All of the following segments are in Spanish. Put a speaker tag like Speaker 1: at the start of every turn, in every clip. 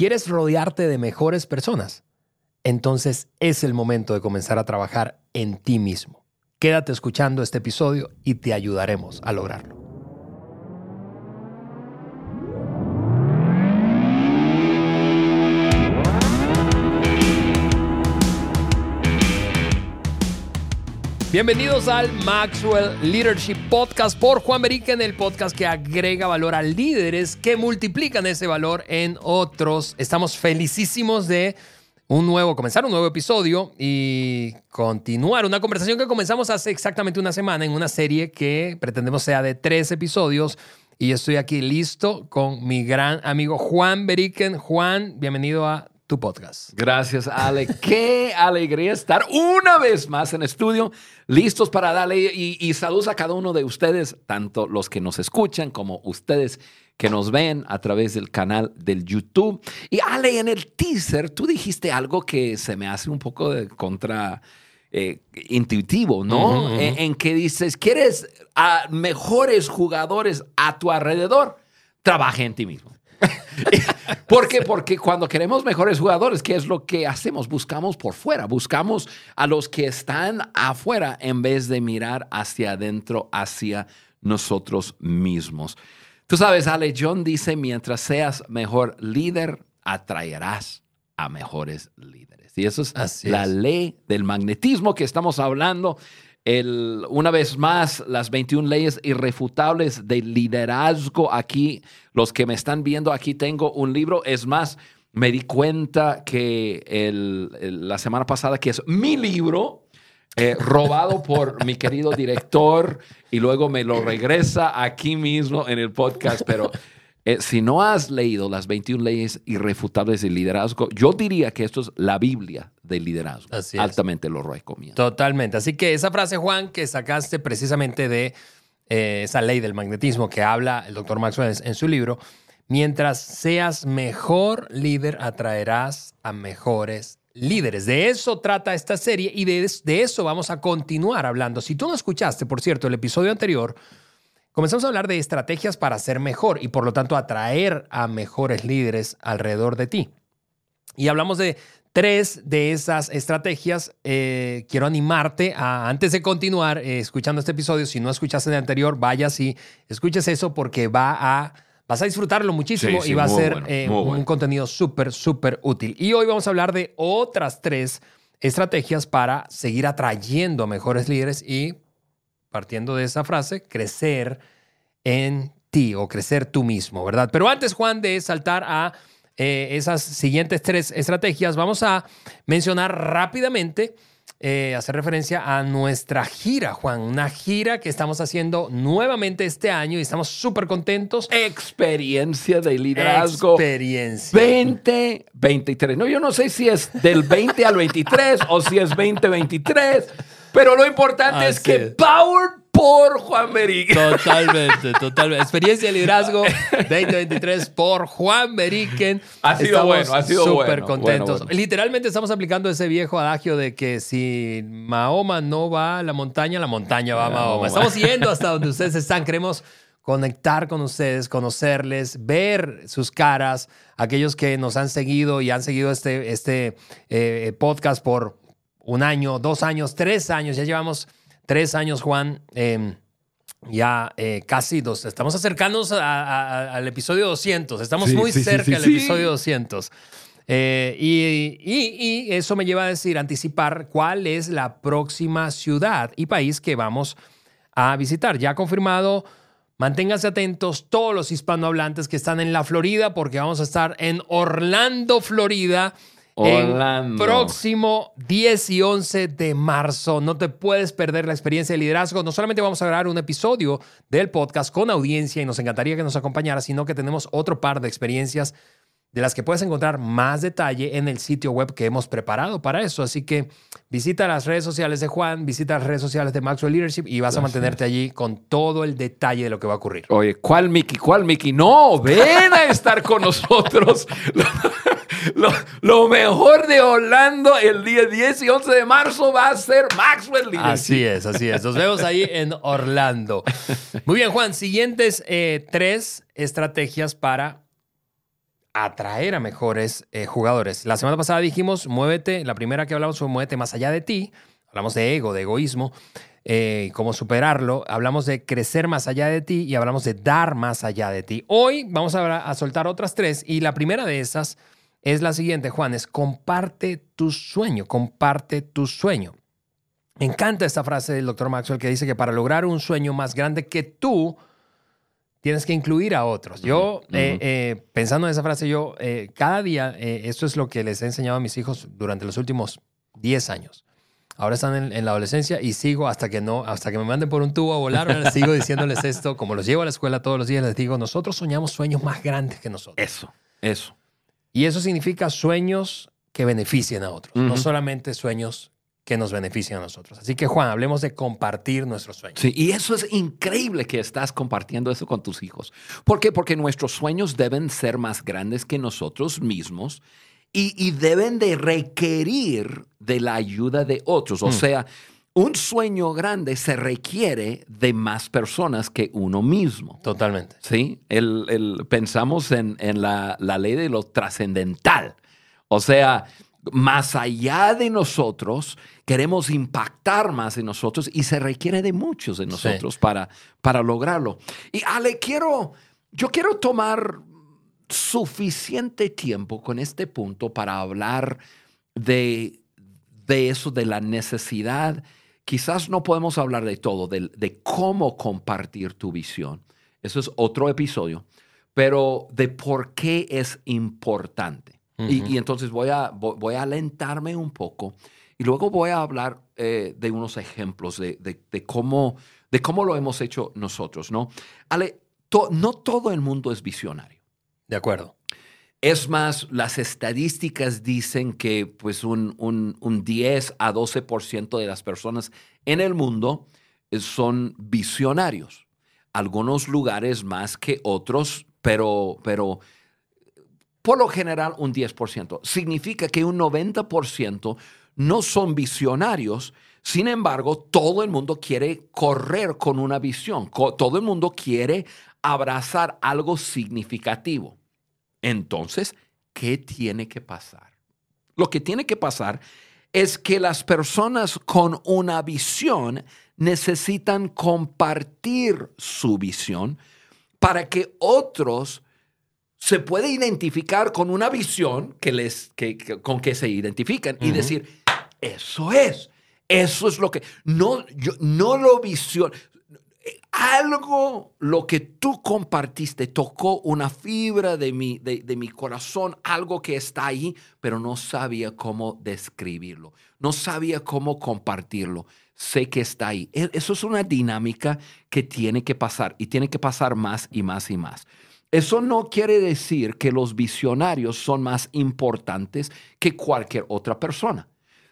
Speaker 1: ¿Quieres rodearte de mejores personas? Entonces es el momento de comenzar a trabajar en ti mismo. Quédate escuchando este episodio y te ayudaremos a lograrlo. Bienvenidos al Maxwell Leadership Podcast por Juan en el podcast que agrega valor a líderes que multiplican ese valor en otros. Estamos felicísimos de un nuevo, comenzar un nuevo episodio y continuar una conversación que comenzamos hace exactamente una semana en una serie que pretendemos sea de tres episodios. Y estoy aquí listo con mi gran amigo Juan Beriken. Juan, bienvenido a tu podcast.
Speaker 2: Gracias, Ale. Qué alegría estar una vez más en estudio, listos para darle y, y saludos a cada uno de ustedes, tanto los que nos escuchan como ustedes que nos ven a través del canal del YouTube. Y Ale, en el teaser tú dijiste algo que se me hace un poco de contra eh, intuitivo, ¿no? En, en, que dices, ¿quieres a mejores jugadores a tu alrededor? Trabaja en ti mismo. ¿Por qué? Porque cuando queremos mejores jugadores, ¿qué es lo que hacemos? Buscamos por fuera, buscamos a los que están afuera en vez de mirar hacia adentro, hacia nosotros mismos. Tú sabes, Ale, John dice, mientras seas mejor líder, atraerás a mejores líderes. Y eso es la ley del magnetismo que estamos hablando el, una vez más, las 21 leyes irrefutables de liderazgo. Aquí, los que me están viendo, aquí tengo un libro. Es más, me di cuenta que la semana pasada, que es mi libro, eh, robado por mi querido director, y luego me lo regresa aquí mismo en el podcast, pero eh, si no has leído las 21 leyes irrefutables del liderazgo, yo diría que esto es la Biblia del liderazgo. Altamente lo recomiendo.
Speaker 1: Totalmente. Así que esa frase, Juan, que sacaste precisamente de eh, esa ley del magnetismo que habla el doctor Maxwell en su libro, mientras seas mejor líder, atraerás a mejores líderes. De eso trata esta serie y de, de eso vamos a continuar hablando. Si tú no escuchaste, por cierto, el episodio anterior, Comenzamos a hablar de estrategias para ser mejor y por lo tanto atraer a mejores líderes alrededor de ti. Y hablamos de tres de esas estrategias. Eh, quiero animarte a, antes de continuar eh, escuchando este episodio, si no escuchaste el anterior, vaya y escuches eso porque va a, vas a disfrutarlo muchísimo y va a ser eh, un contenido súper, súper útil. Y hoy vamos a hablar de otras tres estrategias para seguir atrayendo a mejores líderes y partiendo de esa frase, crecer en ti o crecer tú mismo, ¿verdad? Pero antes, Juan, de saltar a eh, esas siguientes tres estrategias, vamos a mencionar rápidamente, eh, hacer referencia a nuestra gira, Juan, una gira que estamos haciendo nuevamente este año y estamos súper contentos.
Speaker 2: Experiencia de liderazgo.
Speaker 1: Experiencia.
Speaker 2: 2023. No, yo no sé si es del 20 al 23 o si es 2023 pero lo importante es que Power por Juan Beriken.
Speaker 1: Totalmente, totalmente. Experiencia de liderazgo 2023 por Juan Beriken.
Speaker 2: Ha sido bueno, ha sido
Speaker 1: súper contentos. Literalmente estamos aplicando ese viejo adagio de que si Mahoma no va a la montaña, la montaña va a Mahoma. Estamos yendo hasta donde ustedes están. Queremos conectar con ustedes, conocerles, ver sus caras, aquellos que nos han seguido y han seguido este, este eh, podcast por un año, dos años, tres años, ya llevamos tres años, Juan. Em, ya eh, casi dos, estamos acercándonos al episodio 200, estamos muy cerca del episodio 200. Eh, y, eso me lleva a decir, anticipar cuál es la próxima ciudad y país que vamos a visitar. Ya confirmado, manténganse atentos todos los hispanohablantes que están en la Florida, porque vamos a estar en Orlando, Florida el próximo 10 y 11 de marzo. No te puedes perder la experiencia de liderazgo. No solamente vamos a grabar un episodio del podcast con audiencia y nos encantaría que nos acompañara, sino que tenemos otro par de experiencias de las que puedes encontrar más detalle en el sitio web que hemos preparado para eso. Así que visita las redes sociales de Juan, visita las redes sociales de Maxwell Leadership y vas a mantenerte allí con todo el detalle de lo que va a ocurrir.
Speaker 2: Oye, ¿cuál Mickey? ¿Cuál Mickey? No, ven a estar con nosotros. Lo, mejor de Orlando el día 10 y 11 de marzo va a ser Maxwell.
Speaker 1: Así es, así es. Nos vemos ahí en Orlando. Muy bien, Juan. Siguientes eh, tres estrategias para atraer a mejores eh, jugadores. La semana pasada dijimos, muévete, la primera que hablamos fue muévete más allá de ti. Hablamos de ego, de egoísmo, eh, cómo superarlo. Hablamos de crecer más allá de ti y hablamos de dar más allá de ti. Hoy vamos a soltar otras tres y la primera de esas es la siguiente, Juan, es comparte tu sueño, comparte tu sueño. Me encanta esta frase del doctor Maxwell que dice que para lograr un sueño más grande que tú, tienes que incluir a otros. Yo, eh, eh, pensando en esa frase, yo eh, cada día, esto es lo que les he enseñado a mis hijos durante los últimos 10 años. Ahora están en, la adolescencia y sigo hasta que no, hasta que me manden por un tubo a volar, sigo diciéndoles esto, como los llevo a la escuela todos los días, les digo, nosotros soñamos sueños más grandes que nosotros.
Speaker 2: Eso, eso.
Speaker 1: Y eso significa sueños que beneficien a otros, no solamente sueños que nos beneficien a nosotros. Así que Juan, hablemos de compartir nuestros sueños.
Speaker 2: Sí, y eso es increíble que estás compartiendo eso con tus hijos. ¿Por qué? Porque nuestros sueños deben ser más grandes que nosotros mismos y, deben de requerir de la ayuda de otros. O mm. sea, un sueño grande se requiere de más personas que uno mismo.
Speaker 1: Totalmente.
Speaker 2: Sí, el, pensamos en, la, la, ley de lo trascendental. O sea, más allá de nosotros, queremos impactar más en nosotros y se requiere de muchos de nosotros para, para lograrlo. Y Ale, quiero, yo quiero tomar suficiente tiempo con este punto para hablar de, de eso, de la necesidad. Quizás no podemos hablar de todo, de, de cómo compartir tu visión. Eso es otro episodio, pero de por qué es importante y, entonces voy a, voy a alentarme un poco y luego voy a hablar eh, de unos ejemplos de, de, cómo, de cómo lo hemos hecho nosotros, ¿no? Ale, no todo el mundo es visionario.
Speaker 1: De acuerdo.
Speaker 2: Es más, las estadísticas dicen que pues un, un, un 10 a 12% de las personas en el mundo son visionarios. Algunos lugares más que otros, pero, pero por lo general un 10%. Significa que un 90% no son visionarios, sin embargo, todo el mundo quiere correr con una visión, todo el mundo quiere abrazar algo significativo. Entonces, ¿qué tiene que pasar? Lo que tiene que pasar es que las personas con una visión necesitan compartir su visión para que otros se puede identificar con una visión que les, que, con que se identifican y decir, eso es, eso es lo que, no, yo no lo visiono. Algo, lo que tú compartiste, tocó una fibra de mi, de, de mi corazón, algo que está ahí, pero no sabía cómo describirlo, no sabía cómo compartirlo sé que está ahí. E, eso es una dinámica que tiene que pasar y tiene que pasar más y más y más. Eso no quiere decir que los visionarios son más importantes que cualquier otra persona.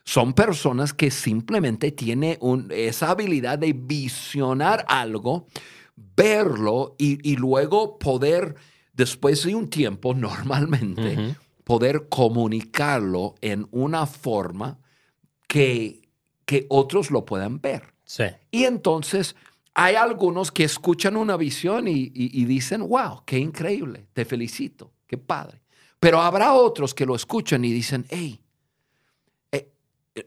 Speaker 2: Son personas que simplemente tienen esa habilidad de visionar algo, verlo y, luego poder, después de un tiempo normalmente, poder comunicarlo en una forma que, que otros lo puedan ver.
Speaker 1: Sí.
Speaker 2: Y entonces hay algunos que escuchan una visión y, dicen, wow, qué increíble, te felicito, qué padre. Pero habrá otros que lo escuchan y dicen, hey,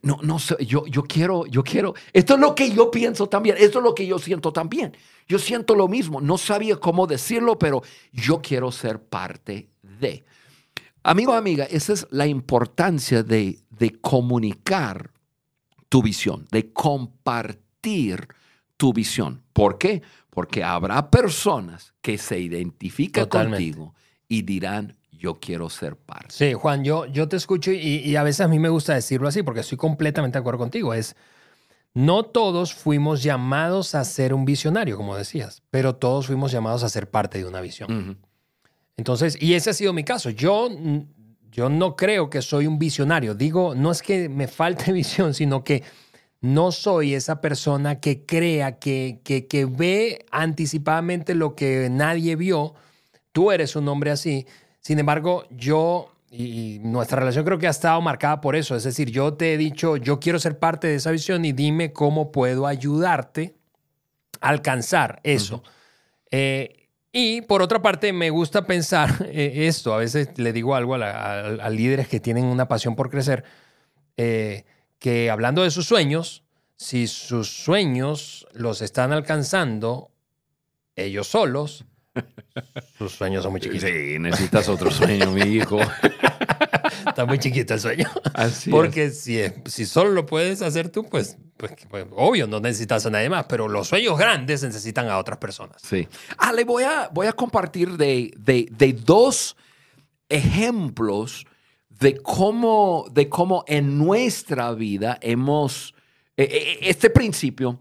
Speaker 2: no, no sé, yo, yo quiero, yo quiero, esto es lo que yo pienso también, esto es lo que yo siento también. Yo siento lo mismo, no sabía cómo decirlo, pero yo quiero ser parte de. Amigo, amiga, esa es la importancia de, de comunicar tu visión, de compartir tu visión. ¿Por qué? Porque habrá personas que se identifican contigo y dirán, yo quiero ser parte.
Speaker 1: Sí, Juan, yo, yo te escucho y, a veces a mí me gusta decirlo así porque estoy completamente de acuerdo contigo. Es, no todos fuimos llamados a ser un visionario, como decías, pero todos fuimos llamados a ser parte de una visión. Entonces, y ese ha sido mi caso. Yo, yo no creo que soy un visionario. Digo, no es que me falte visión, sino que no soy esa persona que crea, que, que, ve anticipadamente lo que nadie vio. Tú eres un hombre así. Sin embargo, yo y nuestra relación creo que ha estado marcada por eso. Es decir, yo te he dicho, yo quiero ser parte de esa visión y dime cómo puedo ayudarte a alcanzar eso. Eh, Y por otra parte, me gusta pensar eh, esto. A veces le digo algo a, la- a- a líderes que tienen una pasión por crecer, eh, que hablando de sus sueños, si sus sueños los están alcanzando ellos solos, sus sueños son muy chiquitos.
Speaker 2: Sí, necesitas otro sueño, mi hijo.
Speaker 1: Está muy chiquito el sueño.
Speaker 2: Así.
Speaker 1: Porque si, es- si solo lo puedes hacer tú, pues, pues, pues, obvio, no necesitas a nadie más. Pero los sueños grandes necesitan a otras personas.
Speaker 2: Sí. Ah, le voy a, voy a compartir de, de- de dos ejemplos de cómo, de cómo en nuestra vida hemos, eh, eh, este principio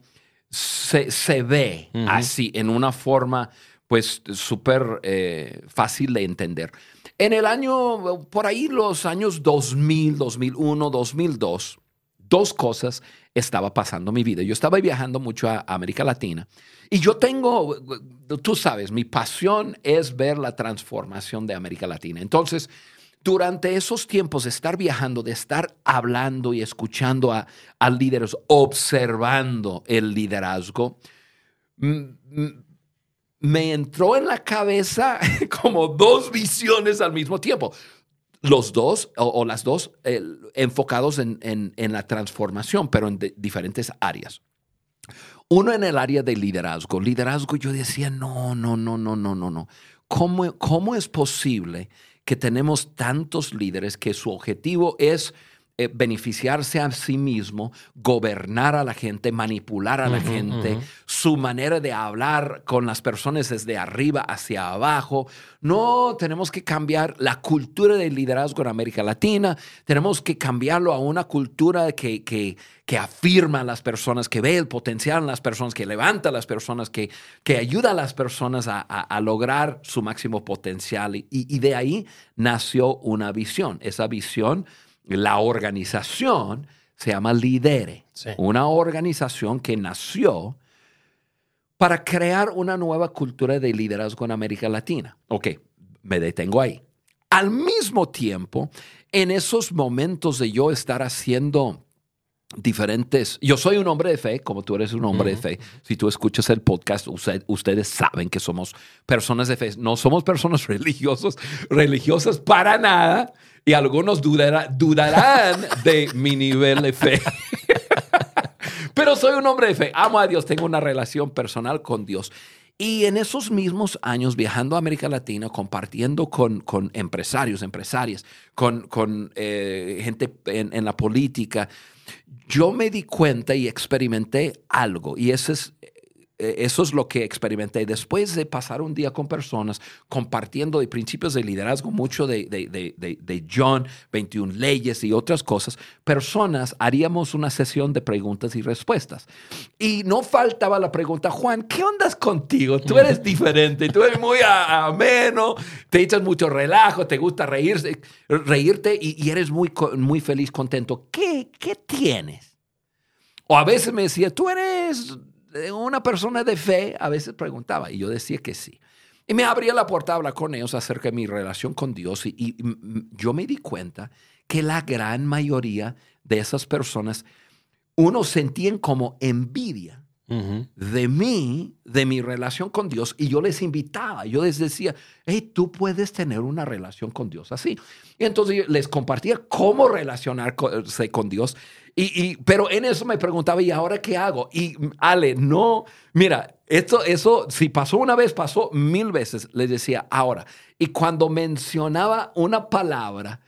Speaker 2: se, se ve así, en una forma pues súper eh, fácil de entender. En el año, por ahí los años 2000, 2001, 2002, dos cosas estaba pasando mi vida. Yo estaba viajando mucho a América Latina y yo tengo, tú sabes, mi pasión es ver la transformación de América Latina. Entonces, durante esos tiempos de estar viajando, de estar hablando y escuchando a, a líderes, observando el liderazgo, me entró en la cabeza como dos visiones al mismo tiempo. Los dos, o, las dos, enfocados en, en- la transformación, pero en diferentes áreas. Uno en el área de liderazgo. Liderazgo, yo decía, no, no, no, no, no, no, no. ¿Cómo, cómo es posible que tenemos tantos líderes que su objetivo es eh, beneficiarse a sí mismo, gobernar a la gente, manipular a la gente, su manera de hablar con las personas desde arriba hacia abajo. No, tenemos que cambiar la cultura del liderazgo en América Latina, tenemos que cambiarlo a una cultura que, que, que afirma a las personas, que ve el potencial en las personas, que levanta a las personas, que, que ayuda a las personas a, a- a lograr su máximo potencial. Y, y de ahí nació una visión. Esa visión, la organización, se llama Lidere.
Speaker 1: Sí.
Speaker 2: Una organización que nació para crear una nueva cultura de liderazgo en América Latina. Ok, me detengo ahí. Al mismo tiempo, en esos momentos de yo estar haciendo diferentes, yo soy un hombre de fe, como tú eres un hombre de fe. Si tú escuchas el podcast, usted- ustedes saben que somos personas de fe. No somos personas religiosos, religiosas para nada. Y algunos dudara- dudarán de mi nivel de fe. Pero soy un hombre de fe, amo a Dios, tengo una relación personal con Dios. Y en esos mismos años, viajando a América Latina, compartiendo con, con empresarios, empresarias, con, con, eh, gente en, en la política, yo me di cuenta y experimenté algo. Y ese es, eh, eso es lo que experimenté. Después de pasar un día con personas compartiendo de principios de liderazgo, mucho de, de, de, de- John, 21 leyes y otras cosas, personas haríamos una sesión de preguntas y respuestas. Y no faltaba la pregunta, Juan, ¿qué ondas contigo? Tú eres diferente, tú eres muy ameno, te echas mucho relajo, te gusta reírse, reírte y, y eres muy, muy feliz, contento. ¿Qué, ¿Qué tienes? O a veces me decía, tú eres eh, una persona de fe, a veces preguntaba y yo decía que sí. Y me abría la puerta a hablar con ellos acerca de mi relación con Dios y, y, yo me di cuenta que la gran mayoría de esas personas, uno sentían como envidia De mí, de mi relación con Dios, y yo les invitaba, yo les decía, hey, tú puedes tener una relación con Dios así. Y entonces yo les compartía cómo relacionarse con Dios, y, y- pero en eso me preguntaba, ¿y ahora qué hago? Y Ale, no, mira, esto, eso, si pasó una vez, pasó mil veces, les decía, ahora. Y cuando mencionaba una palabra,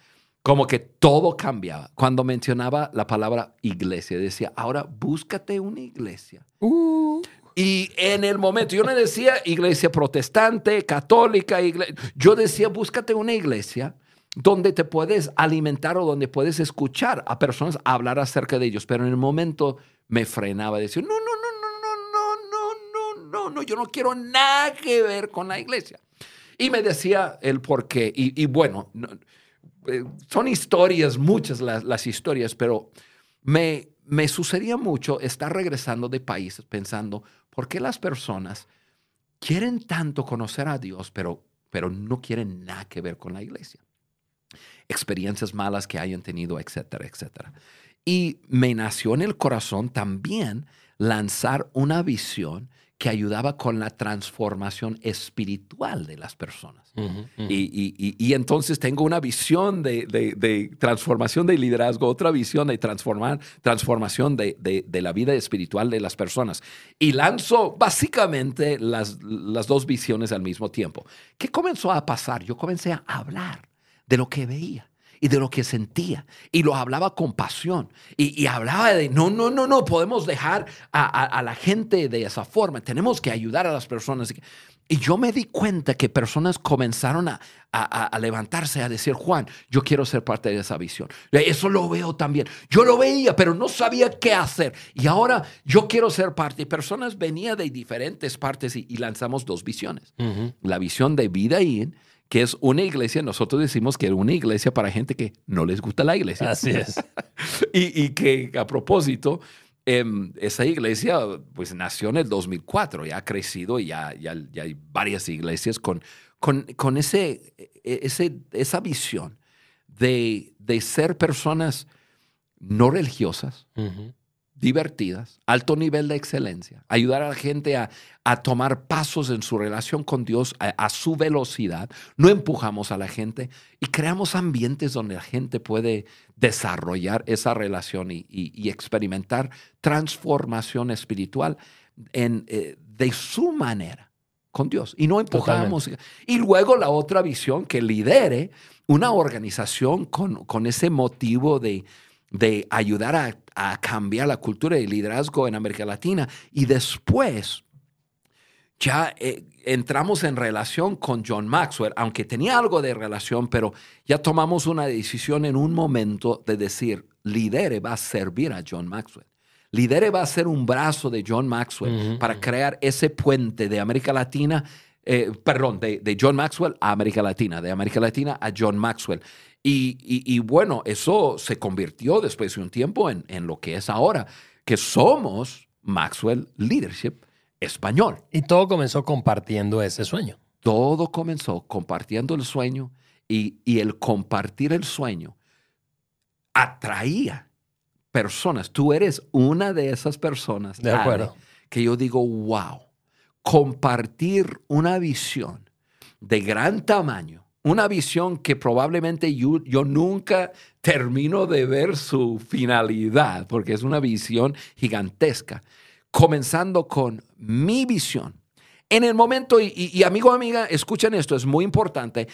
Speaker 2: como que todo cambiaba. Cuando mencionaba la palabra iglesia, decía, ahora búscate una iglesia. Y en el momento, yo no decía iglesia protestante, católica, igle- yo decía, búscate una iglesia donde te puedes alimentar o donde puedes escuchar a personas hablar acerca de ellos. Pero en el momento me frenaba, decía, no, no, no, no, no, no, no, no, no, no, yo no quiero nada que ver con la iglesia. Y me decía el por qué. Y, y bueno, no- eh, son historias, muchas las, las historias, pero me, me sucedía mucho estar regresando de países pensando, ¿por qué las personas quieren tanto conocer a Dios, pero, pero no quieren nada que ver con la iglesia? Experiencias malas que hayan tenido, etcétera, etcétera. Y me nació en el corazón también lanzar una visión que ayudaba con la transformación espiritual de las personas. Y, y- y- y entonces tengo una visión de, de- de transformación de liderazgo, otra visión de transformar, transformación de, de- de la vida espiritual de las personas. Y lanzo básicamente las, las dos visiones al mismo tiempo. ¿Qué comenzó a pasar? Yo comencé a hablar de lo que veía y de lo que sentía. Y lo hablaba con pasión. Y, y hablaba de, no, no, no, no, podemos dejar a, a- a la gente de esa forma. Tenemos que ayudar a las personas. Y yo me di cuenta que personas comenzaron a, levantarse, a decir, Juan, yo quiero ser parte de esa visión. Eso lo veo también. Yo lo veía, pero no sabía qué hacer. Y ahora yo quiero ser parte. Y personas venían de diferentes partes y, y lanzamos dos visiones. La visión de vida in, que es una iglesia, nosotros decimos que es una iglesia para gente que no les gusta la iglesia.
Speaker 1: Así es.
Speaker 2: Y, y que a propósito, em, esa iglesia pues nació en el 2004, ya ha crecido y ya, ya, ya hay varias iglesias con, con, con ese, e- ese, esa visión de, de ser personas no religiosas, divertidas, alto nivel de excelencia, ayudar a la gente a, a tomar pasos en su relación con Dios a, a su velocidad, no empujamos a la gente y creamos ambientes donde la gente puede desarrollar esa relación y, y- y experimentar transformación espiritual en, eh, de su manera con Dios y no empujamos. Y luego la otra visión que lidere una organización con, con ese motivo de, de ayudar a, a cambiar la cultura de liderazgo en América Latina. Y después ya eh, entramos en relación con John Maxwell, aunque tenía algo de relación, pero ya tomamos una decisión en un momento de decir, Lidere va a servir a John Maxwell. Lidere va a ser un brazo de John Maxwell para crear ese puente de América Latina, eh, perdón, de, de John Maxwell a América Latina, de América Latina a John Maxwell. Y, y- y bueno, eso se convirtió después de un tiempo en, en lo que es ahora, que somos Maxwell Leadership Español.
Speaker 1: Y todo comenzó compartiendo ese sueño.
Speaker 2: Todo comenzó compartiendo el sueño y, y el compartir el sueño atraía personas. Tú eres una de esas personas
Speaker 1: De
Speaker 2: Ale,
Speaker 1: acuerdo.
Speaker 2: que yo digo, wow, compartir una visión de gran tamaño, una visión que probablemente yo, yo nunca termino de ver su finalidad, porque es una visión gigantesca, comenzando con mi visión. En el momento, y, amigo, amiga, escuchen esto, es muy importante.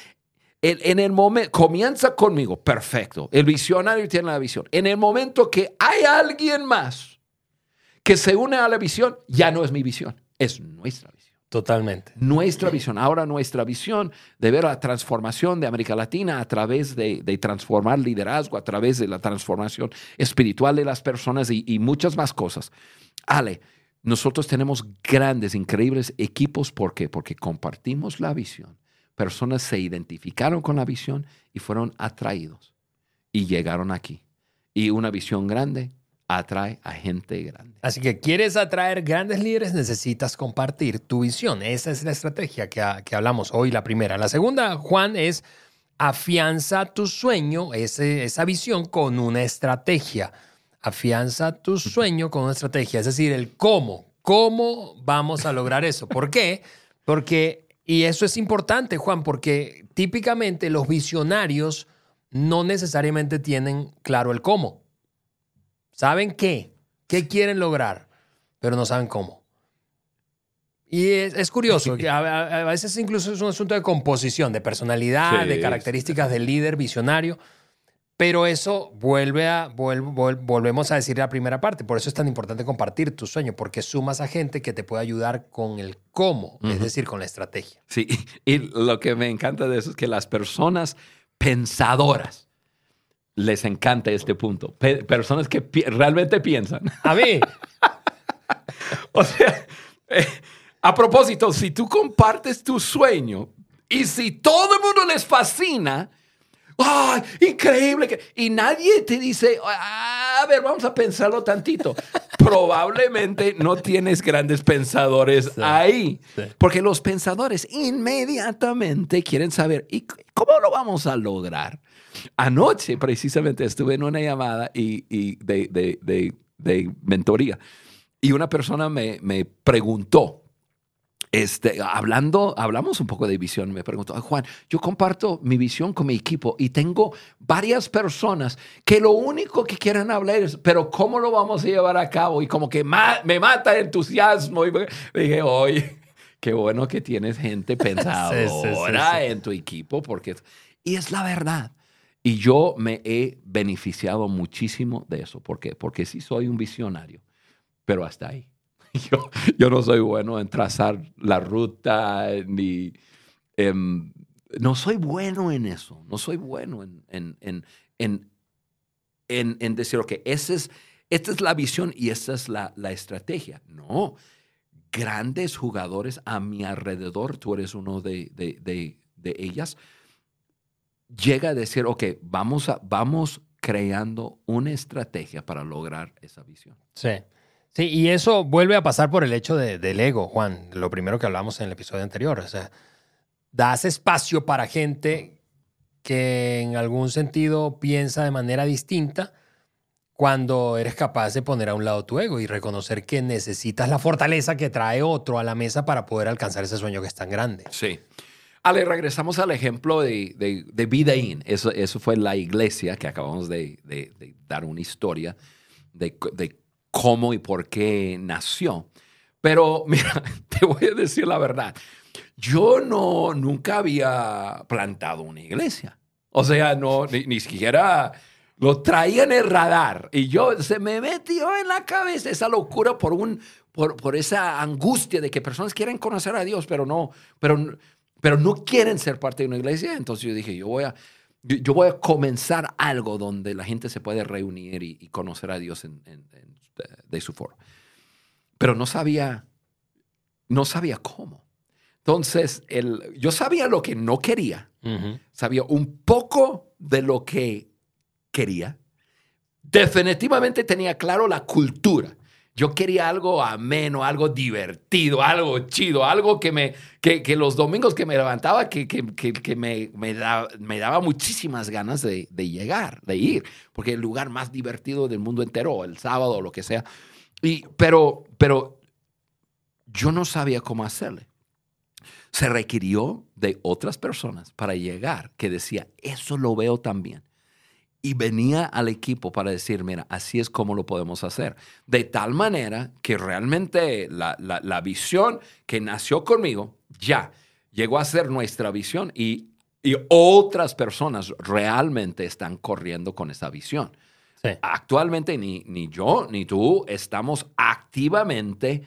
Speaker 2: En el momento, comienza conmigo, perfecto. El visionario tiene la visión. En el momento que hay alguien más que se une a la visión, ya no es mi visión, es nuestra visión.
Speaker 1: Totalmente.
Speaker 2: Nuestra visión, ahora nuestra visión de ver la transformación de América Latina a través de, de transformar liderazgo, a través de la transformación espiritual de las personas y, y muchas más cosas. Ale, nosotros tenemos grandes, increíbles equipos. ¿Por qué? Porque compartimos la visión. Personas se identificaron con la visión y fueron atraídos y llegaron aquí. Y una visión grande atrae a gente grande.
Speaker 1: Así que quieres atraer grandes líderes, necesitas compartir tu visión. Esa es la estrategia que, que hablamos hoy, la primera. La segunda, Juan, es afianza tu sueño, ese- esa visión con una estrategia. Afianza tu sueño con una estrategia, es decir, el cómo. ¿Cómo vamos a lograr eso? ¿Por qué? Porque, y eso es importante, Juan, porque típicamente los visionarios no necesariamente tienen claro el cómo. Saben qué, qué quieren lograr, pero no saben cómo. Y es, es curioso, que a, veces incluso es un asunto de composición, de personalidad,
Speaker 2: Sí,
Speaker 1: de características del líder visionario, pero eso vuelve a, volvemos a decir la primera parte, por eso es tan importante compartir tu sueño, porque sumas a gente que te puede ayudar con el cómo, es decir, con la estrategia.
Speaker 2: Sí, y lo que me encanta de eso es que las personas pensadoras les encanta este punto. Pe- personas que pi- realmente piensan.
Speaker 1: A mí,
Speaker 2: O sea, eh, a propósito, si tú compartes tu sueño y si todo el mundo les fascina, ¡ay, increíble! que-", y nadie te dice, "Ah, a ver, vamos a pensarlo tantito. Probablemente no tienes grandes pensadores
Speaker 1: Sí,
Speaker 2: ahí,
Speaker 1: sí.
Speaker 2: porque los pensadores inmediatamente quieren saber, ¿y cómo lo vamos a lograr? Anoche precisamente estuve en una llamada y, y de, de- de- de mentoría y una persona me, me preguntó, este, hablando, hablamos un poco de visión. Me preguntó, Juan, yo comparto mi visión con mi equipo y tengo varias personas que lo único que quieren hablar es, pero ¿cómo lo vamos a llevar a cabo? Y como que me mata el entusiasmo. Y dije, oye, qué bueno que tienes gente pensadora en tu equipo, porque... Y es la verdad. Y yo me he beneficiado muchísimo de eso. ¿Por qué? Porque sí soy un visionario, pero hasta ahí. Yo, no soy bueno en trazar la ruta, ni... Em, no soy bueno en eso. No soy bueno en, en, en, en, en decir, ok, esa es, esta es la visión y esta es la, la estrategia. No, grandes jugadores a mi alrededor, tú eres uno de, de, de ellas, llega a decir, ok, vamos, a, vamos creando una estrategia para lograr esa visión.
Speaker 1: Sí. Sí, y eso vuelve a pasar por el hecho de, del ego, Juan, lo primero que hablamos en el episodio anterior. O sea, das espacio para gente que en algún sentido piensa de manera distinta cuando eres capaz de poner a un lado tu ego y reconocer que necesitas la fortaleza que trae otro a la mesa para poder alcanzar ese sueño que es tan grande.
Speaker 2: Sí. Ale, regresamos al ejemplo de, de, de Vidaín. Eso, eso fue la iglesia que acabamos de, de dar una historia de, cómo y por qué nació. Pero mira, te voy a decir la verdad. Yo no, nunca había plantado una iglesia. O sea, no, ni, siquiera lo traía en el radar. Y yo, se me metió en la cabeza esa locura por, un, por, por esa angustia de que personas quieren conocer a Dios, pero no, pero, pero no quieren ser parte de una iglesia. Entonces yo dije, yo voy a, yo, voy a comenzar algo donde la gente se puede reunir y, conocer a Dios en, de, su forma. Pero no sabía, no sabía cómo. Entonces, el, yo sabía lo que no quería, sabía un poco de lo que quería. Definitivamente tenía claro la cultura. Yo quería algo ameno, algo divertido, algo chido, algo que, me, que, los domingos que me levantaba, que, que, que me, me, me, daba muchísimas ganas de, de, llegar, de ir, porque el lugar más divertido del mundo entero, el sábado o lo que sea. Y, pero, pero yo no sabía cómo hacerle. Se requirió de otras personas para llegar que decía, eso lo veo también y venía al equipo para decir, mira, así es como lo podemos hacer. De tal manera que realmente la, la, visión que nació conmigo ya llegó a ser nuestra visión y, y otras personas realmente están corriendo con esa visión. Actualmente ni, ni yo ni tú estamos activamente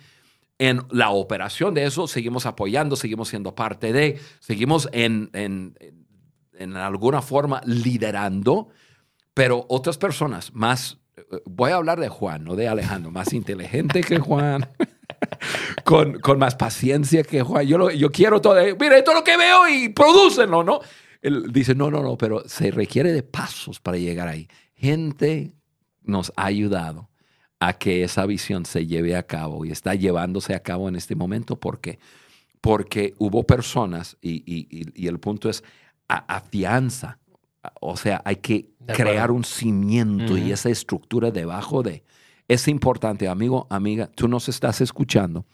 Speaker 2: en la operación de eso, seguimos apoyando, seguimos siendo parte de, seguimos en, en, en alguna forma liderando pero otras personas más, eh, voy a hablar de Juan, no de Alejandro, más inteligente que Juan, con, con, más paciencia que Juan. Yo, yo quiero todo, mire, todo lo que veo y prodúcenlo, ¿no? Él dice, no, no, no, pero se requiere de pasos para llegar ahí. Gente nos ha ayudado a que esa visión se lleve a cabo y está llevándose a cabo en este momento. ¿Por qué? Porque hubo personas y, y el punto es afianza o sea, hay que crear un cimiento y esa estructura debajo de. Es importante, amigo, amiga, tú nos estás escuchando.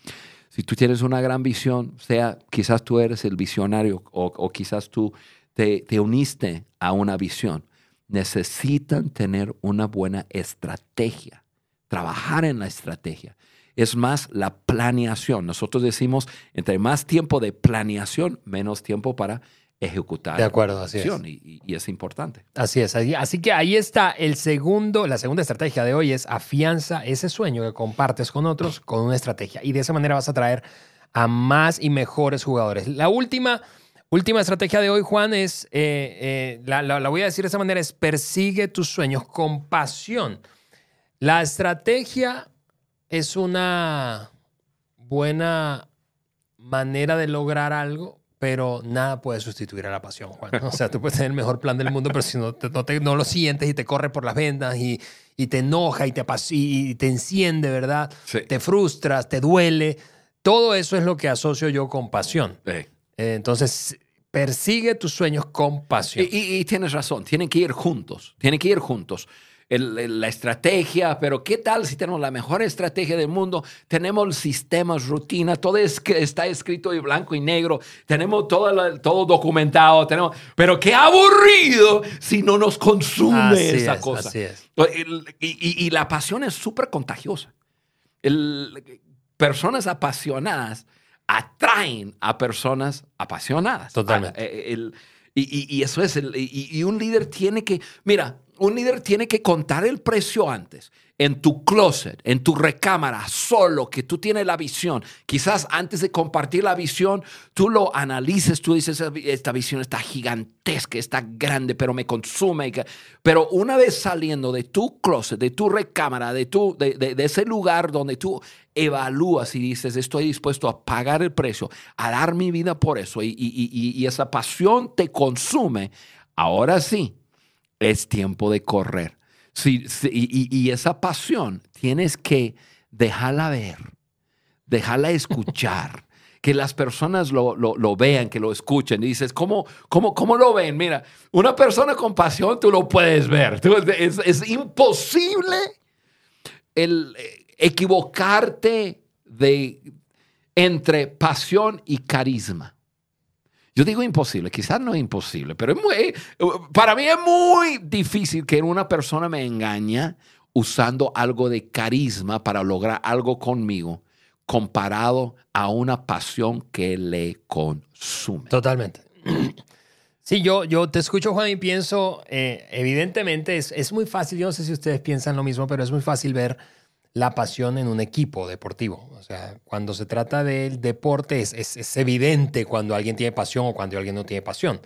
Speaker 2: Si tú tienes una gran visión, sea quizás tú eres el visionario o, quizás tú te, te uniste a una visión, necesitan tener una buena estrategia, trabajar en la estrategia. Es más la planeación. Nosotros decimos, entre más tiempo de planeación, menos tiempo para ejecutar.
Speaker 1: De acuerdo, así
Speaker 2: es. Y, y, es importante.
Speaker 1: Así es. Así que ahí está el segundo, la segunda estrategia de hoy es afianza ese sueño que compartes con otros con una estrategia. Y de esa manera vas a traer a más y mejores jugadores. La última, última estrategia de hoy, Juan, es, eh, eh, la, la voy a decir de esa manera, es persigue tus sueños con pasión. La estrategia es una buena manera de lograr algo, pero nada puede sustituir a la pasión, Juan. O sea, tú puedes tener el mejor plan del mundo, pero si no, no, lo sientes y te corre por las vendas y, y te enoja y te, y te enciende, ¿verdad? Te frustras, te duele. Todo eso es lo que asocio yo con pasión. Eh, entonces, persigue tus sueños con pasión.
Speaker 2: Y, y, tienes razón, tienen que ir juntos, tienen que ir juntos. El- la estrategia, pero ¿qué tal si tenemos la mejor estrategia del mundo? Tenemos sistemas, rutina, todo es, está escrito en blanco y negro, tenemos todo, la- todo documentado, tenemos, pero qué aburrido si no nos consume
Speaker 1: Así
Speaker 2: esa
Speaker 1: es,
Speaker 2: cosa.
Speaker 1: así es.
Speaker 2: Y, y- y la pasión es súper contagiosa. El- personas apasionadas atraen a personas apasionadas.
Speaker 1: Totalmente.
Speaker 2: Ah, eh, el- y, y- y eso es, el- y, y un líder tiene que, mira, un líder tiene que contar el precio antes, en tu closet, en tu recámara, solo, que tú tienes la visión. Quizás antes de compartir la visión, tú lo analices, tú dices, esta visión está gigantesca, está grande, pero me consume. y que-". Pero una vez saliendo de tu closet, de tu recámara, de, tu, de, ese lugar donde tú evalúas y dices, estoy dispuesto a pagar el precio, a dar mi vida por eso, y esa pasión te consume, ahora sí, es tiempo de correr. Y, esa pasión tienes que dejarla ver, dejarla escuchar. Que las personas lo, lo- lo vean, que lo escuchen. Y dices, ¿cómo, cómo, ¿cómo lo ven? Mira, una persona con pasión tú lo puedes ver. Tú- es, es imposible el eh, equivocarte de, entre pasión y carisma. Yo digo imposible, quizás no es imposible, pero es muy, para mí es muy difícil que una persona me engañe usando algo de carisma para lograr algo conmigo comparado a una pasión que le consume.
Speaker 1: Totalmente. Sí, yo, yo te escucho, Juan, y pienso, eh, evidentemente es, es muy fácil, yo no sé si ustedes piensan lo mismo, pero es muy fácil ver la pasión en un equipo deportivo. O sea, cuando se trata del deporte es, es- evidente cuando alguien tiene pasión o cuando alguien no tiene pasión.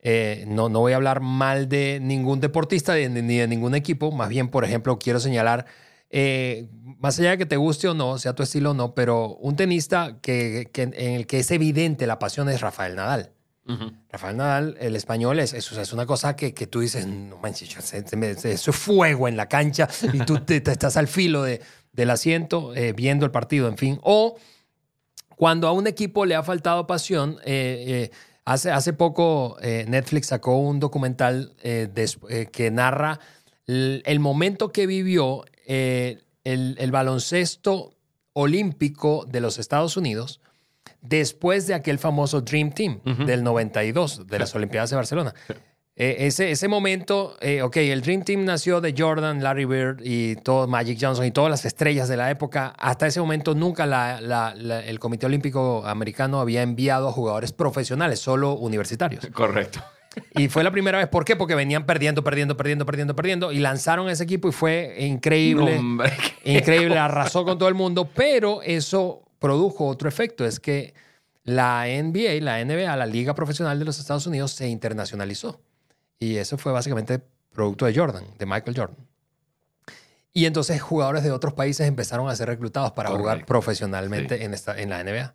Speaker 1: Eh, no, no voy a hablar mal de ningún deportista de- ni de ningún equipo, más bien, por ejemplo, quiero señalar, eh, más allá de que te guste o no, sea tu estilo o no, pero un tenista que, que- en el que es evidente la pasión es Rafael Nadal. Rafael Nadal, el español, es, es, es una cosa que, que tú dices, no manches, eso es fuego en la cancha y tú te, estás al filo de, del asiento eh, viendo el partido, en fin. O cuando a un equipo le ha faltado pasión, eh, eh, hace, hace poco Netflix sacó un documental que narra el, momento que vivió el baloncesto olímpico de los Estados Unidos después de aquel famoso Dream Team del 92, de las Olimpiadas de Barcelona. Eh, ese, ese momento, eh, ok, el Dream Team nació de Jordan, Larry Bird y todo Magic Johnson y todas las estrellas de la época. Hasta ese momento nunca la- la- la- el Comité Olímpico Americano había enviado a jugadores profesionales, solo universitarios.
Speaker 2: Correcto.
Speaker 1: Y fue la primera vez. ¿Por qué? Porque venían perdiendo, perdiendo, perdiendo, perdiendo, perdiendo. Y lanzaron ese equipo y fue increíble.
Speaker 2: Hombre,
Speaker 1: Increíble, arrasó con todo el mundo, pero eso produjo otro efecto, es que la NBA, la NBA, la Liga Profesional de los Estados Unidos, se internacionalizó. Y eso fue básicamente producto de Jordan, de Michael Jordan. Y entonces jugadores de otros países empezaron a ser reclutados para jugar profesionalmente en, esta, en la NBA.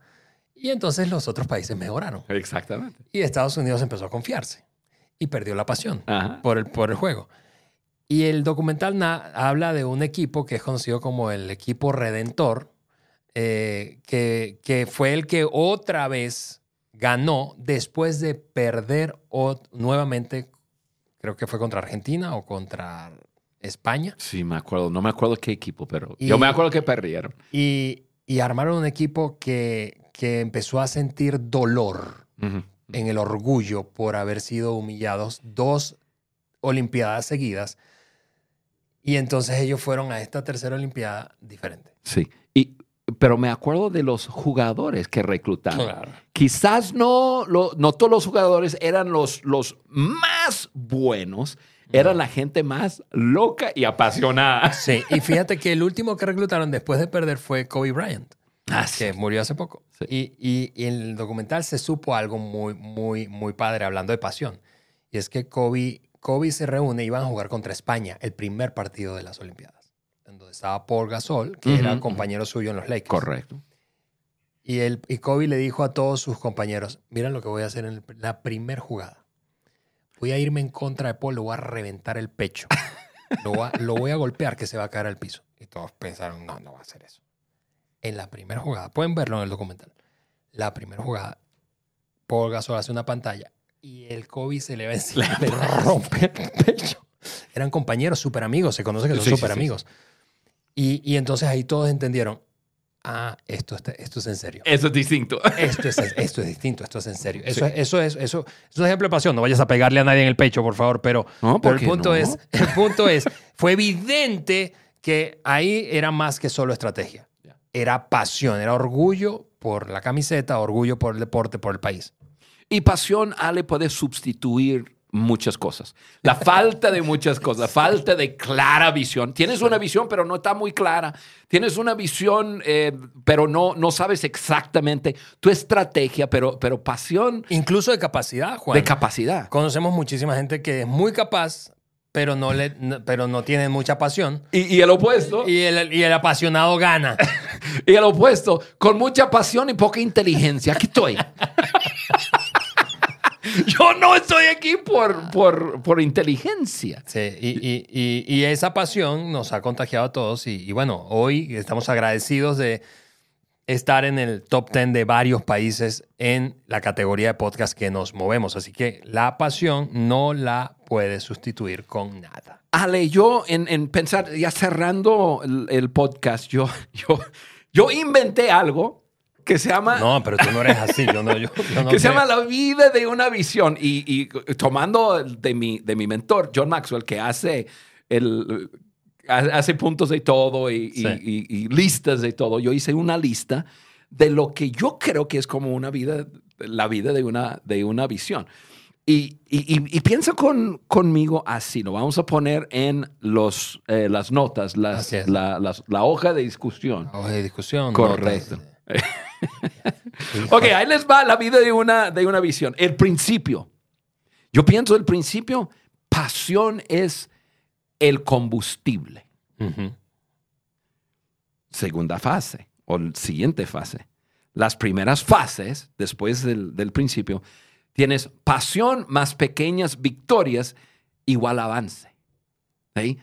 Speaker 1: Y entonces los otros países mejoraron.
Speaker 2: Exactamente.
Speaker 1: Y Estados Unidos empezó a confiarse y perdió la pasión
Speaker 2: Ajá.
Speaker 1: por el, por el juego. Y el documental na- habla de un equipo que es conocido como el equipo redentor, eh, que, que fue el que otra vez ganó después de perder o- nuevamente, creo que fue contra Argentina o contra España,
Speaker 2: Sí, me acuerdo. No me acuerdo qué equipo, pero
Speaker 1: Y-
Speaker 2: yo me acuerdo que perdieron.
Speaker 1: y, y armaron un equipo que, que empezó a sentir dolor en el orgullo por haber sido humillados dos Olimpiadas seguidas. Y entonces ellos fueron a esta tercera Olimpiada diferente.
Speaker 2: Sí. Y, pero me acuerdo de los jugadores que reclutaron.
Speaker 1: Claro.
Speaker 2: Quizás no, lo- no todos los jugadores eran los, los más buenos, eran la gente más loca y apasionada.
Speaker 1: Sí, y fíjate que el último que reclutaron después de perder fue Kobe Bryant,
Speaker 2: Ah,
Speaker 1: que murió hace poco.
Speaker 2: Sí.
Speaker 1: Y, y- y en el documental se supo algo muy, muy, muy padre hablando de pasión. Y es que Kobe, Kobe se reúne y iban a jugar contra España, el primer partido de las Olimpiadas. En donde estaba Paul Gasol, que era
Speaker 2: Ujú,
Speaker 1: compañero suyo en los Lakers.
Speaker 2: Correcto.
Speaker 1: Y, el, y Kobe le dijo a todos sus compañeros, miren lo que voy a hacer en el- la primer jugada. Voy a irme en contra de Paul, lo voy a reventar el pecho. Lo voy a, lo voy a golpear que se va a caer al piso. Y todos pensaron, no, no va a hacer eso. En la primera jugada, pueden verlo en el documental. La primera jugada, Paul Gasol hace una pantalla y el Kobe se le va encima, le rompe el pecho. Eran compañeros, súper amigos, se conoce que son
Speaker 2: Sí, sí,
Speaker 1: súper
Speaker 2: sí,
Speaker 1: amigos. Y, y entonces ahí todos entendieron, ah, esto, está- esto es en serio.
Speaker 2: Eso es distinto.
Speaker 1: Esto es, esto es distinto, esto es en serio. Eso, es, eso, es, eso es un ejemplo de pasión. No vayas a pegarle a nadie en el pecho, por favor, pero,
Speaker 2: No, ¿por
Speaker 1: pero el, punto
Speaker 2: no?
Speaker 1: es, el punto es, fue evidente que ahí era más que solo estrategia. Era pasión, era orgullo por la camiseta, orgullo por el deporte, por el país.
Speaker 2: Y pasión, Ale, puede sustituir muchas cosas. La falta de muchas cosas, la falta de clara visión. Tienes una visión, pero no está muy clara. Tienes una visión, eh, pero no, no sabes exactamente tu estrategia, pero, pero pasión
Speaker 1: Incluso de capacidad, Juan.
Speaker 2: de capacidad.
Speaker 1: Conocemos muchísima gente que es muy capaz, pero no, le, no- pero no tiene mucha pasión.
Speaker 2: Y, y el opuesto, y,
Speaker 1: Y el, y el apasionado gana.
Speaker 2: el opuesto, con mucha pasión y poca inteligencia. Aquí estoy. Yo no estoy aquí por, por, por inteligencia.
Speaker 1: Sí, y, y- y- y esa pasión nos ha contagiado a todos. Y, bueno, hoy estamos agradecidos de estar en el top 10 de varios países en la categoría de podcast que nos movemos. Así que la pasión no la puede sustituir con nada.
Speaker 2: Ale, yo en, en pensar, ya cerrando el, el podcast, yo, yo, yo inventé algo que se llama,
Speaker 1: No, pero tú no eres así. Yo no, yo, yo no
Speaker 2: que se
Speaker 1: creo.
Speaker 2: llama la vida de una visión. Y, y tomando de mi, de mi mentor, John Maxwell, que hace, el, hace puntos de todo y,
Speaker 1: Sí.
Speaker 2: y- y listas de todo, yo hice una lista de lo que yo creo que es como una vida, la vida de una, de una visión. Y, y- piensa con, conmigo así, lo vamos a poner en los, eh, las notas, las- la, las- la hoja de discusión.
Speaker 1: Hoja de discusión.
Speaker 2: Correcto.
Speaker 1: notas.
Speaker 2: Ok, ahí les va la vida de una, de una visión. El principio. Yo pienso el principio, pasión es el combustible. Segunda fase o siguiente fase. Las primeras fases, después del, del principio, tienes pasión más pequeñas victorias igual avance. ¿Sí?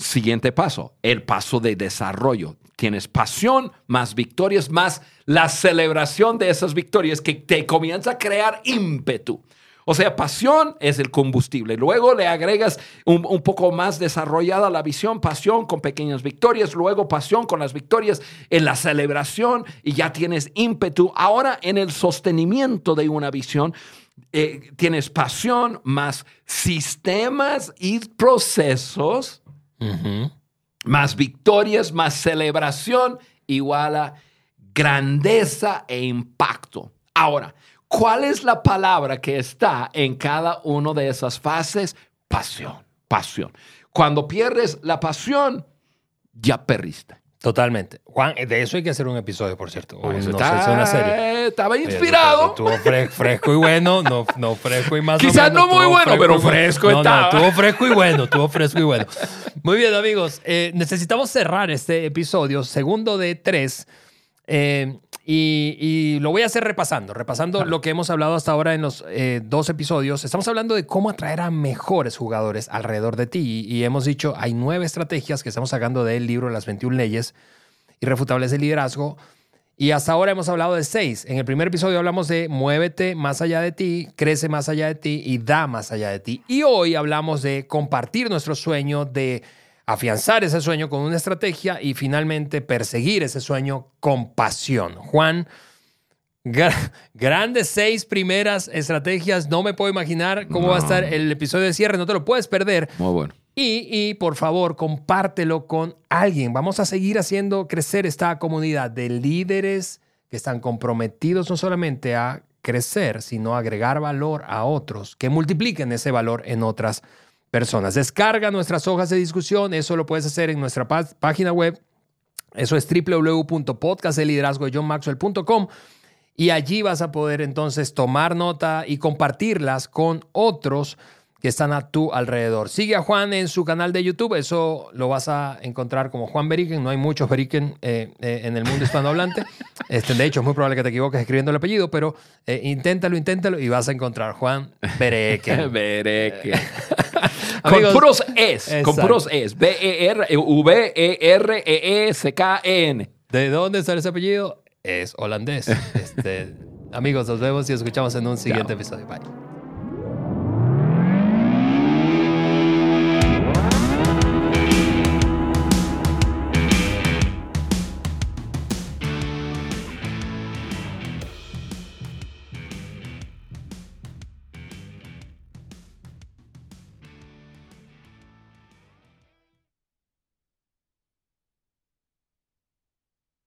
Speaker 2: Siguiente paso, el paso de desarrollo. Tienes pasión más victorias, más la celebración de esas victorias que te comienza a crear ímpetu. O sea, pasión es el combustible. Luego le agregas un, un poco más desarrollada la visión, pasión con pequeñas victorias, luego pasión con las victorias en la celebración y ya tienes ímpetu. Ahora en el sostenimiento de una visión, eh, tienes pasión más sistemas y procesos Más victorias, más celebración, igual a grandeza e impacto. Ahora, ¿cuál es la palabra que está en cada una de esas fases? Pasión, pasión. Cuando pierdes la pasión, ya perdiste.
Speaker 1: Totalmente. Juan, de eso hay que hacer un episodio, por cierto.
Speaker 2: Eso
Speaker 1: no sé,
Speaker 2: está-
Speaker 1: es una serie.
Speaker 2: Estaba
Speaker 1: Oye,
Speaker 2: inspirado.
Speaker 1: Estuvo fre- fresco y bueno, no, no fresco y más o
Speaker 2: Quizás
Speaker 1: menos,
Speaker 2: no muy
Speaker 1: estuvo
Speaker 2: bueno, pero
Speaker 1: y bueno.
Speaker 2: fresco
Speaker 1: no,
Speaker 2: estaba.
Speaker 1: No, estuvo fresco y bueno, estuvo fresco y bueno. Muy bien, amigos. eh, necesitamos cerrar este episodio, segundo de tres. eh, y, y lo voy a hacer repasando, repasando lo que hemos hablado hasta ahora en los eh, dos episodios. Estamos hablando de cómo atraer a mejores jugadores alrededor de ti. Y, y hemos dicho, hay nueve estrategias que estamos sacando del libro Las 21 leyes irrefutables de liderazgo. Y hasta ahora hemos hablado de seis. En el primer episodio hablamos de muévete más allá de ti, crece más allá de ti y da más allá de ti. Y hoy hablamos de compartir nuestro sueño, de afianzar ese sueño con una estrategia y finalmente perseguir ese sueño con pasión. Juan, gra- grandes seis primeras estrategias. No me puedo imaginar cómo va a estar el episodio de cierre. No te lo puedes perder.
Speaker 2: Muy bueno.
Speaker 1: Y, y, por favor, compártelo con alguien. Vamos a seguir haciendo crecer esta comunidad de líderes que están comprometidos no solamente a crecer, sino a agregar valor a otros, que multipliquen ese valor en otras personas. Descarga nuestras hojas de discusión. Eso lo puedes hacer en nuestra pá- página web. Eso es www.podcastdeliderazgodejohnmaxwell.com y allí vas a poder entonces tomar nota y compartirlas con otros que están a tu alrededor. Sigue a Juan en su canal de YouTube, eso lo vas a encontrar como Juan Beriken, no hay muchos Beriken eh, eh, en el mundo hispanohablante. Este, de hecho, es muy probable que te equivoques escribiendo el apellido, pero eh, inténtalo, inténtalo y vas a encontrar Juan Beriken.
Speaker 2: Veré que. con
Speaker 1: Amigos,
Speaker 2: puros es, con puros es. B-E-R, V-E-R-E-E-S-K-E-N.
Speaker 1: ¿De dónde sale ese apellido? Es holandés. Este, amigos, nos vemos y escuchamos en un siguiente episodio. Bye.